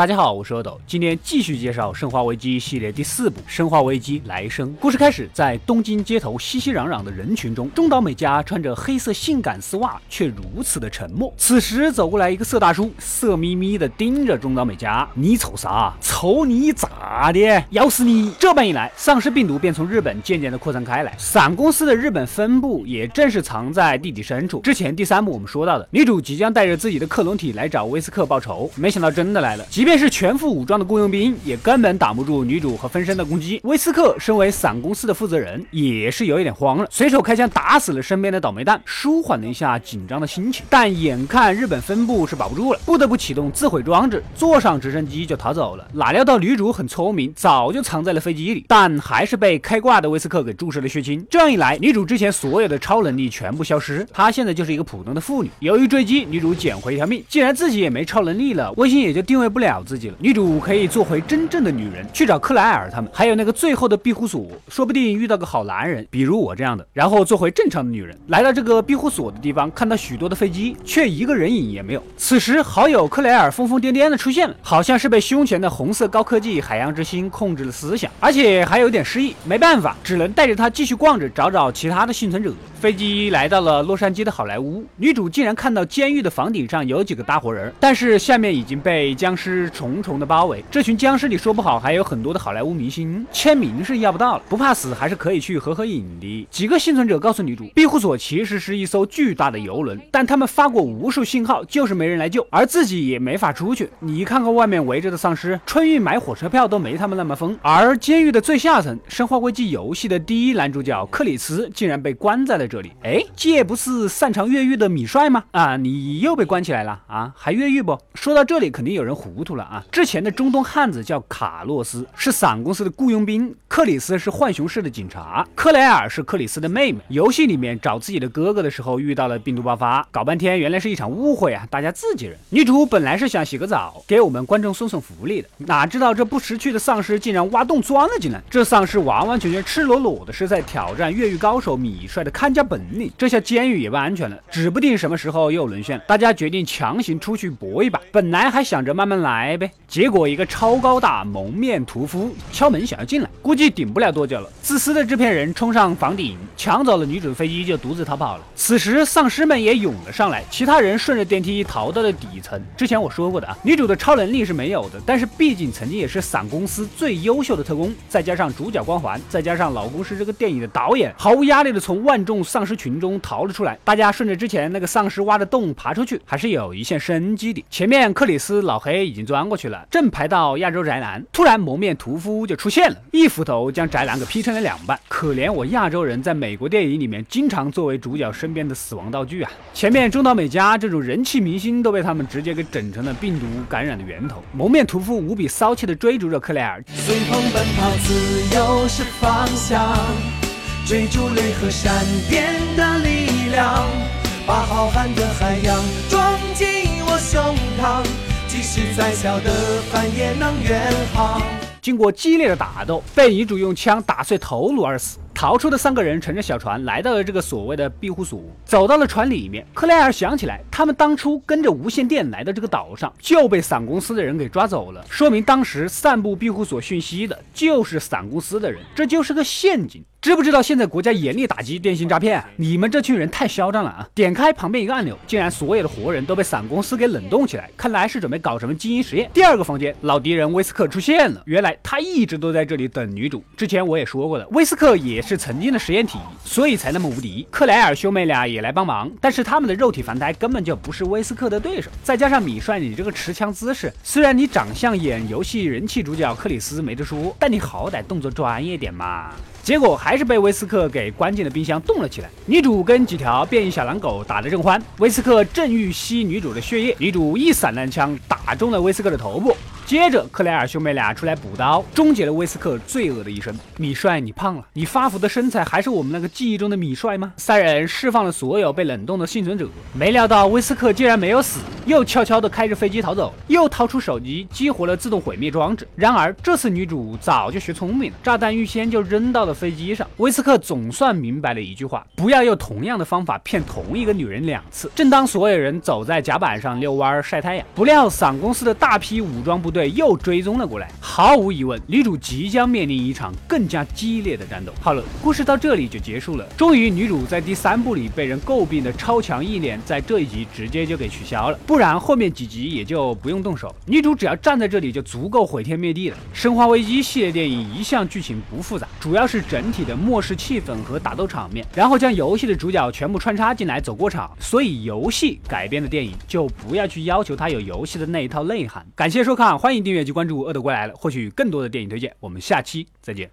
大家好，我是阿斗，今天继续介绍《生化危机》系列第四部《生化危机：来生》。故事开始，在东京街头熙熙攘攘的人群中，中岛美嘉穿着黑色性感丝袜，却如此的沉默。此时走过来一个色大叔，色眯眯的盯着中岛美嘉：“你瞅啥？瞅你咋的？咬死你！”这般一来，丧尸病毒便从日本渐渐的扩散开来。伞公司的日本分部也正是藏在地底深处。之前第三部我们说到的，女主即将带着自己的克隆体来找威斯克报仇，没想到真的来了。即便便是全副武装的雇佣兵，也根本挡不住女主和分身的攻击。威斯克身为伞公司的负责人，也是有一点慌了，随手开枪打死了身边的倒霉蛋，舒缓了一下紧张的心情。但眼看日本分部是保不住了，不得不启动自毁装置，坐上直升机就逃走了。哪料到女主很聪明，早就藏在了飞机里，但还是被开挂的威斯克给注射了血清。这样一来，女主之前所有的超能力全部消失，她现在就是一个普通的妇女。由于追击，女主捡回一条命。既然自己也没超能力了，卫星也就定位不了自己了。女主可以做回真正的女人，去找克莱尔他们，还有那个最后的庇护所，说不定遇到个好男人，比如我这样的，然后做回正常的女人。来到这个庇护所的地方，看到许多的飞机，却一个人影也没有。此时，好友克莱尔疯疯癫癫的出现了，好像是被胸前的红色高科技海洋之心控制了思想，而且还有点失忆。没办法，只能带着他继续逛着，找找其他的幸存者。飞机来到了洛杉矶的好莱坞，女主竟然看到监狱的房顶上有几个大活人，但是下面已经被僵尸 重重的包围。这群僵尸里说不好还有很多的好莱坞明星，签名是要不到了。不怕死还是可以去合合影的。几个幸存者告诉女主，庇护所其实是一艘巨大的游轮，但他们发过无数信号，就是没人来救，而自己也没法出去。你看看外面围着的丧尸，春运买火车票都没他们那么疯。而监狱的最下层，《生化危机》游戏的第一男主角克里斯竟然被关在了这里。哎，这不是擅长越狱的米帅吗？啊，你又被关起来了啊？还越狱不？说到这里，肯定有人糊涂了啊！之前的中东汉子叫卡洛斯，是伞公司的雇佣兵；克里斯是浣熊市的警察；克莱尔是克里斯的妹妹。游戏里面找自己的哥哥的时候遇到了病毒爆发，搞半天原来是一场误会啊！大家自己人。女主本来是想洗个澡，给我们观众送送福利的，哪知道这不识趣的丧尸竟然挖洞钻了进来。这丧尸完完全全赤裸裸的是在挑战越狱高手米帅的看家本领。这下监狱也不安全了，指不定什么时候又沦陷。大家决定强行出去搏一把。本来还想着慢慢来呗，结果一个超高大蒙面屠夫敲门想要进来，估计顶不了多久了。自私的制片人冲上房顶，抢走了女主的飞机，就独自逃跑了。此时丧尸们也涌了上来，其他人顺着电梯逃到了底层。之前我说过的啊，女主的超能力是没有的，但是毕竟曾经也是伞公司最优秀的特工，再加上主角光环，再加上老公是这个电影的导演，毫无压力的从万众丧尸群中逃了出来。大家顺着之前那个丧尸挖的洞爬出去，还是有一线生机的。前面克里斯老黑已经钻过去了，正排到亚洲宅男，突然蒙面屠夫就出现了，一斧头 将宅男给劈成了两半。可怜我亚洲人在美国电影里面经常作为主角身边的死亡道具啊！前面中岛美嘉这种人气明星都被他们直接给整成了病毒感染的源头。蒙面屠夫无比骚气的追逐着克莱尔，随风奔跑，自由是方向。追逐雷和闪电的力量，把浩瀚的海洋装进我胸膛，即使再小的帆也能远航。经过激烈的打斗，被女主用枪打碎头颅而死。逃出的三个人乘着小船来到了这个所谓的庇护所，走到了船里面。克莱尔想起来，他们当初跟着无线电来到这个岛上，就被伞公司的人给抓走了，说明当时散布庇护所讯息的就是伞公司的人，这就是个陷阱。知不知道现在国家严厉打击电信诈骗？你们这群人太嚣张了啊！点开旁边一个按钮，竟然所有的活人都被伞公司给冷冻起来，看来是准备搞什么基因实验。第二个房间，老敌人威斯克出现了，原来他一直都在这里等女主。之前我也说过的，威斯克也是曾经的实验体，所以才那么无敌。克莱尔兄妹俩也来帮忙，但是他们的肉体凡胎根本就不是威斯克的对手。再加上米帅你这个持枪姿势，虽然你长相演游戏人气主角克里斯没得说，但你好歹动作专业点嘛。结果还还是被威斯克给关进了冰箱，冻了起来。女主跟几条变异小狼狗打得正欢，威斯克正欲吸女主的血液，女主一散弹枪打中了威斯克的头部。接着，克莱尔兄妹俩出来补刀，终结了威斯克罪恶的一生。米帅，你胖了，你发福的身材还是我们那个记忆中的米帅吗？三人释放了所有被冷冻的幸存者，没料到威斯克竟然没有死，又悄悄地开着飞机逃走，又掏出手机激活了自动毁灭装置。然而这次女主早就学聪明了，炸弹预先就扔到了飞机上。威斯克总算明白了一句话：不要用同样的方法骗同一个女人两次。正当所有人走在甲板上遛弯晒太阳，不料伞公司的大批武装部。队又追踪了过来。毫无疑问，女主即将面临一场更加激烈的战斗。好了，故事到这里就结束了。终于，女主在第三部里被人诟病的超强意念，在这一集直接就给取消了。不然后面几集也就不用动手，女主只要站在这里就足够毁天灭地了。生化危机系列电影一向剧情不复杂，主要是整体的末世气氛和打斗场面，然后将游戏的主角全部穿插进来走过场。所以游戏改编的电影就不要去要求它有游戏的那一套内涵。感谢收看，欢迎订阅及关注《恶的归来了》，获取更多的电影推荐。我们下期再见。